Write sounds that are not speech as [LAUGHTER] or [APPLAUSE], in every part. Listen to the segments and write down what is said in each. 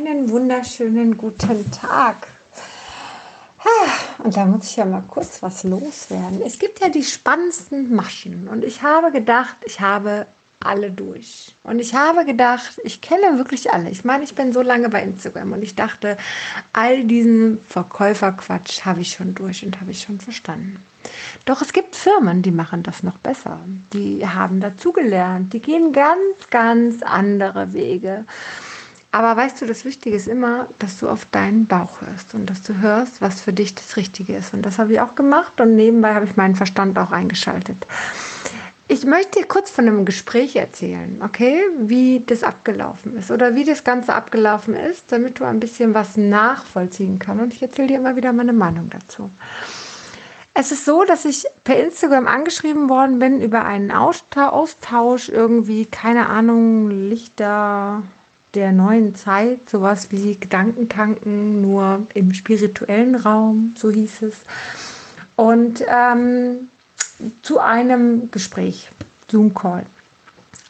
Einen wunderschönen guten Tag. Und da muss ich ja mal kurz was loswerden. Es gibt ja die spannendsten Maschen und ich habe gedacht, ich habe alle durch. Und ich habe gedacht, ich kenne wirklich alle. Ich meine, ich bin so lange bei Instagram und ich dachte, all diesen Verkäuferquatsch habe ich schon durch und habe ich schon verstanden. Doch es gibt Firmen, die machen das noch besser. Die haben dazugelernt. Die gehen ganz, ganz andere Wege. Aber weißt du, das Wichtige ist immer, dass du auf deinen Bauch hörst und dass du hörst, was für dich das Richtige ist. Und das habe ich auch gemacht und nebenbei habe ich meinen Verstand auch eingeschaltet. Ich möchte dir kurz von einem Gespräch erzählen, okay, wie das abgelaufen ist oder wie das Ganze abgelaufen ist, damit du ein bisschen was nachvollziehen kannst. Und ich erzähle dir immer wieder meine Meinung dazu. Es ist so, dass ich per Instagram angeschrieben worden bin über einen Austausch, irgendwie, keine Ahnung, Lichter, der neuen Zeit, sowas wie Gedankentanken, nur im spirituellen Raum, so hieß es. Und ähm, zu einem Gespräch, Zoom-Call.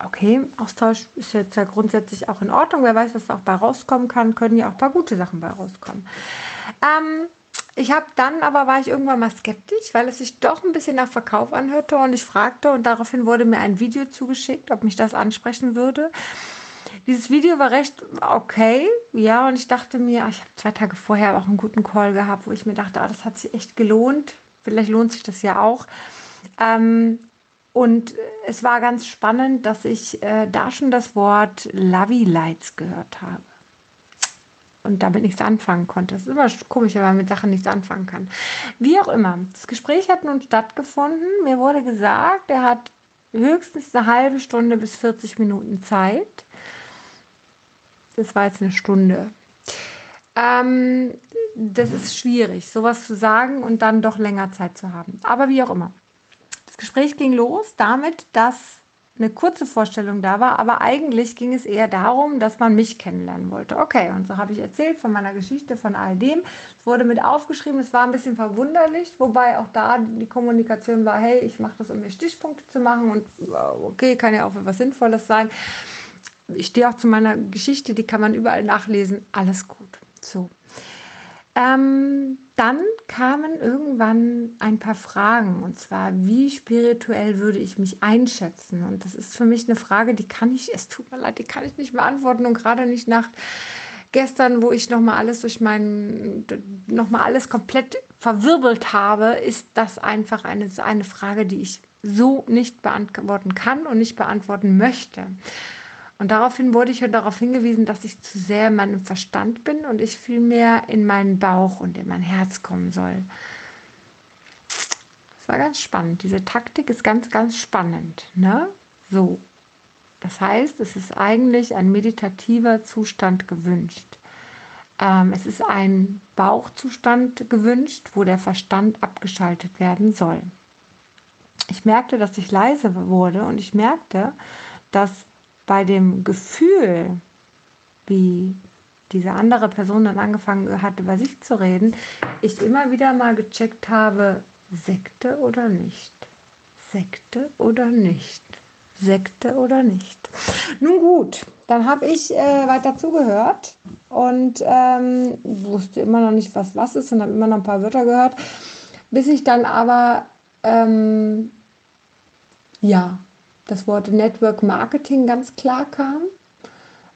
Okay, Austausch ist jetzt ja grundsätzlich auch in Ordnung. Wer weiß, was auch bei rauskommen kann, können ja auch ein paar gute Sachen bei rauskommen. Ähm, ich habe dann aber war ich irgendwann mal skeptisch, weil es sich doch ein bisschen nach Verkauf anhörte und ich fragte und daraufhin wurde mir ein Video zugeschickt, ob mich das ansprechen würde. Dieses Video war recht okay, ja, und ich dachte mir, ich habe zwei Tage vorher auch einen guten Call gehabt, wo ich mir dachte, ah, das hat sich echt gelohnt. Vielleicht lohnt sich das ja auch. Ähm, und es war ganz spannend, dass ich äh, da schon das Wort Lovey Lights gehört habe. Und damit nichts anfangen konnte. Das ist immer komisch, wenn man mit Sachen nichts anfangen kann. Wie auch immer. Das Gespräch hat nun stattgefunden. Mir wurde gesagt, er hat höchstens eine halbe Stunde bis 40 Minuten Zeit das war jetzt eine Stunde. Ähm, das ist schwierig, sowas zu sagen und dann doch länger Zeit zu haben. Aber wie auch immer. Das Gespräch ging los damit, dass eine kurze Vorstellung da war, aber eigentlich ging es eher darum, dass man mich kennenlernen wollte. Okay, und so habe ich erzählt von meiner Geschichte, von all dem. Es wurde mit aufgeschrieben, es war ein bisschen verwunderlich, wobei auch da die Kommunikation war, hey, ich mache das, um mir Stichpunkte zu machen und okay, kann ja auch für was Sinnvolles sein ich stehe auch zu meiner Geschichte, die kann man überall nachlesen. Alles gut. So. Ähm, dann kamen irgendwann ein paar Fragen und zwar, wie spirituell würde ich mich einschätzen? Und das ist für mich eine Frage, die kann ich, es tut mir leid, die kann ich nicht beantworten und gerade nicht nach gestern, wo ich nochmal alles durch meinen, nochmal alles komplett verwirbelt habe, ist das einfach eine, eine Frage, die ich so nicht beantworten kann und nicht beantworten möchte. Und daraufhin wurde ich darauf hingewiesen, dass ich zu sehr in meinem Verstand bin und ich viel mehr in meinen Bauch und in mein Herz kommen soll. Das war ganz spannend. Diese Taktik ist ganz, ganz spannend. Ne? So. Das heißt, es ist eigentlich ein meditativer Zustand gewünscht. Ähm, es ist ein Bauchzustand gewünscht, wo der Verstand abgeschaltet werden soll. Ich merkte, dass ich leise wurde und ich merkte, dass bei dem Gefühl, wie diese andere Person dann angefangen hat, über sich zu reden, ich immer wieder mal gecheckt habe, Sekte oder nicht? Sekte oder nicht? Sekte oder nicht? Nun gut, dann habe ich äh, weiter zugehört und ähm, wusste immer noch nicht, was was ist und habe immer noch ein paar Wörter gehört, bis ich dann aber ähm, ja das Wort Network Marketing ganz klar kam.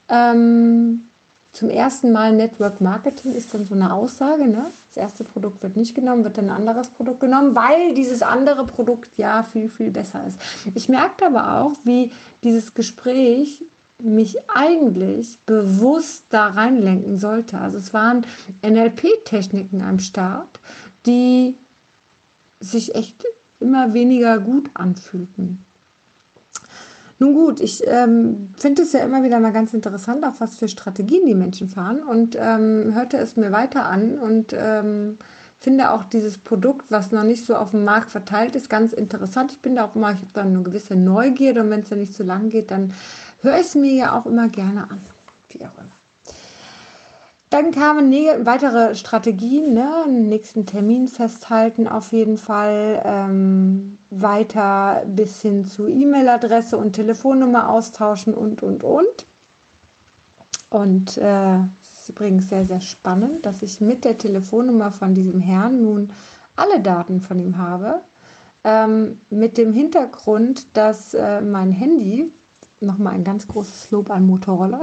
Ähm, zum ersten Mal Network Marketing ist dann so eine Aussage. Ne? Das erste Produkt wird nicht genommen, wird dann ein anderes Produkt genommen, weil dieses andere Produkt ja viel, viel besser ist. Ich merkte aber auch, wie dieses Gespräch mich eigentlich bewusst da reinlenken sollte. Also es waren NLP-Techniken am Start, die sich echt immer weniger gut anfühlten. Nun gut, ich ähm, finde es ja immer wieder mal ganz interessant, auf was für Strategien die Menschen fahren und ähm, hörte es mir weiter an und ähm, finde auch dieses Produkt, was noch nicht so auf dem Markt verteilt ist, ganz interessant. Ich bin da auch immer, ich habe da eine gewisse Neugierde und wenn es ja nicht zu lang geht, dann höre ich es mir ja auch immer gerne an. Wie auch immer. Dann kamen weitere Strategien, ne? nächsten Termin festhalten auf jeden Fall. Ähm, weiter bis hin zu E-Mail-Adresse und Telefonnummer austauschen und, und, und. Und äh, ist übrigens sehr, sehr spannend, dass ich mit der Telefonnummer von diesem Herrn nun alle Daten von ihm habe. Ähm, mit dem Hintergrund, dass äh, mein Handy, nochmal ein ganz großes Lob an Motorola,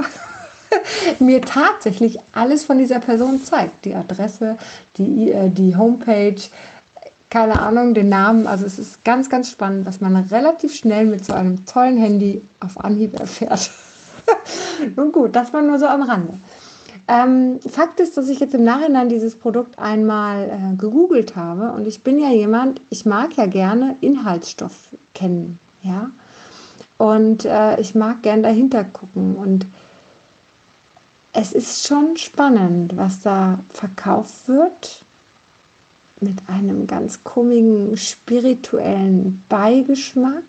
[LAUGHS] mir tatsächlich alles von dieser Person zeigt. Die Adresse, die, äh, die Homepage, keine Ahnung, den Namen. Also es ist ganz, ganz spannend, was man relativ schnell mit so einem tollen Handy auf Anhieb erfährt. [LAUGHS] Nun gut, das war nur so am Rande. Ähm, Fakt ist, dass ich jetzt im Nachhinein dieses Produkt einmal äh, gegoogelt habe und ich bin ja jemand, ich mag ja gerne Inhaltsstoff kennen, ja. Und äh, ich mag gern dahinter gucken und es ist schon spannend, was da verkauft wird mit einem ganz komischen spirituellen Beigeschmack,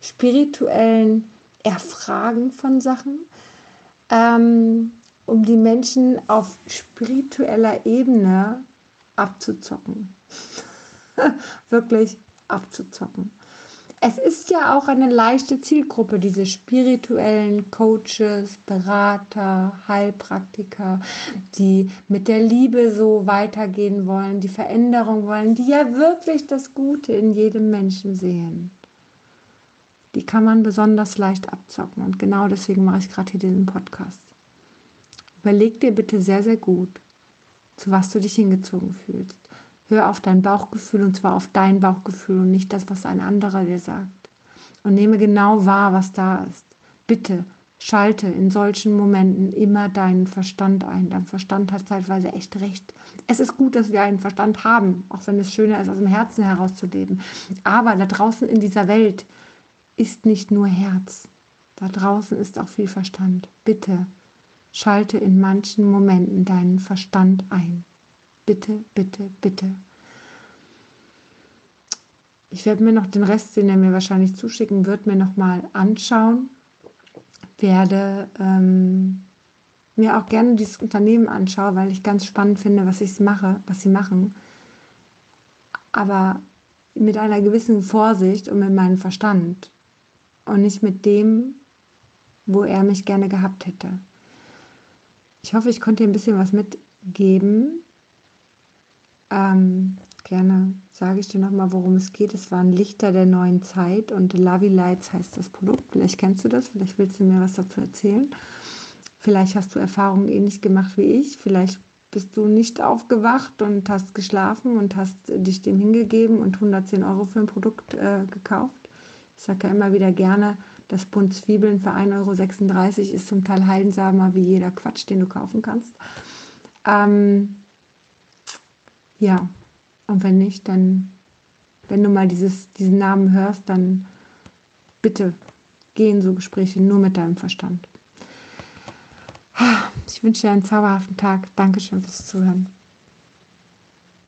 spirituellen Erfragen von Sachen, ähm, um die Menschen auf spiritueller Ebene abzuzocken. [LAUGHS] Wirklich abzuzocken es ist ja auch eine leichte Zielgruppe, diese spirituellen Coaches, Berater, Heilpraktiker, die mit der Liebe so weitergehen wollen, die Veränderung wollen, die ja wirklich das Gute in jedem Menschen sehen. Die kann man besonders leicht abzocken und genau deswegen mache ich gerade hier diesen Podcast. Überleg dir bitte sehr, sehr gut, zu was du dich hingezogen fühlst. Hör auf dein Bauchgefühl und zwar auf dein Bauchgefühl und nicht das, was ein anderer dir sagt. Und nehme genau wahr, was da ist. Bitte schalte in solchen Momenten immer deinen Verstand ein. Dein Verstand hat zeitweise echt recht. Es ist gut, dass wir einen Verstand haben, auch wenn es schöner ist, aus dem Herzen herauszuleben. Aber da draußen in dieser Welt ist nicht nur Herz. Da draußen ist auch viel Verstand. Bitte schalte in manchen Momenten deinen Verstand ein. Bitte, bitte, bitte. Ich werde mir noch den Rest, den er mir wahrscheinlich zuschicken wird, mir noch mal anschauen. Werde ähm, mir auch gerne dieses Unternehmen anschauen, weil ich ganz spannend finde, was ich mache, was sie machen. Aber mit einer gewissen Vorsicht und mit meinem Verstand und nicht mit dem, wo er mich gerne gehabt hätte. Ich hoffe, ich konnte dir ein bisschen was mitgeben, ähm, gerne sage ich dir nochmal, worum es geht. Es waren Lichter der neuen Zeit und Lovey Lights heißt das Produkt. Vielleicht kennst du das, vielleicht willst du mir was dazu erzählen. Vielleicht hast du Erfahrungen ähnlich gemacht wie ich. Vielleicht bist du nicht aufgewacht und hast geschlafen und hast dich dem hingegeben und 110 Euro für ein Produkt äh, gekauft. Ich sage ja immer wieder gerne, das Bund Zwiebeln für 1,36 Euro ist zum Teil heilsamer wie jeder Quatsch, den du kaufen kannst. Ähm, ja, und wenn nicht, dann, wenn du mal dieses, diesen Namen hörst, dann bitte geh in so Gespräche nur mit deinem Verstand. Ich wünsche dir einen zauberhaften Tag. Dankeschön fürs Zuhören.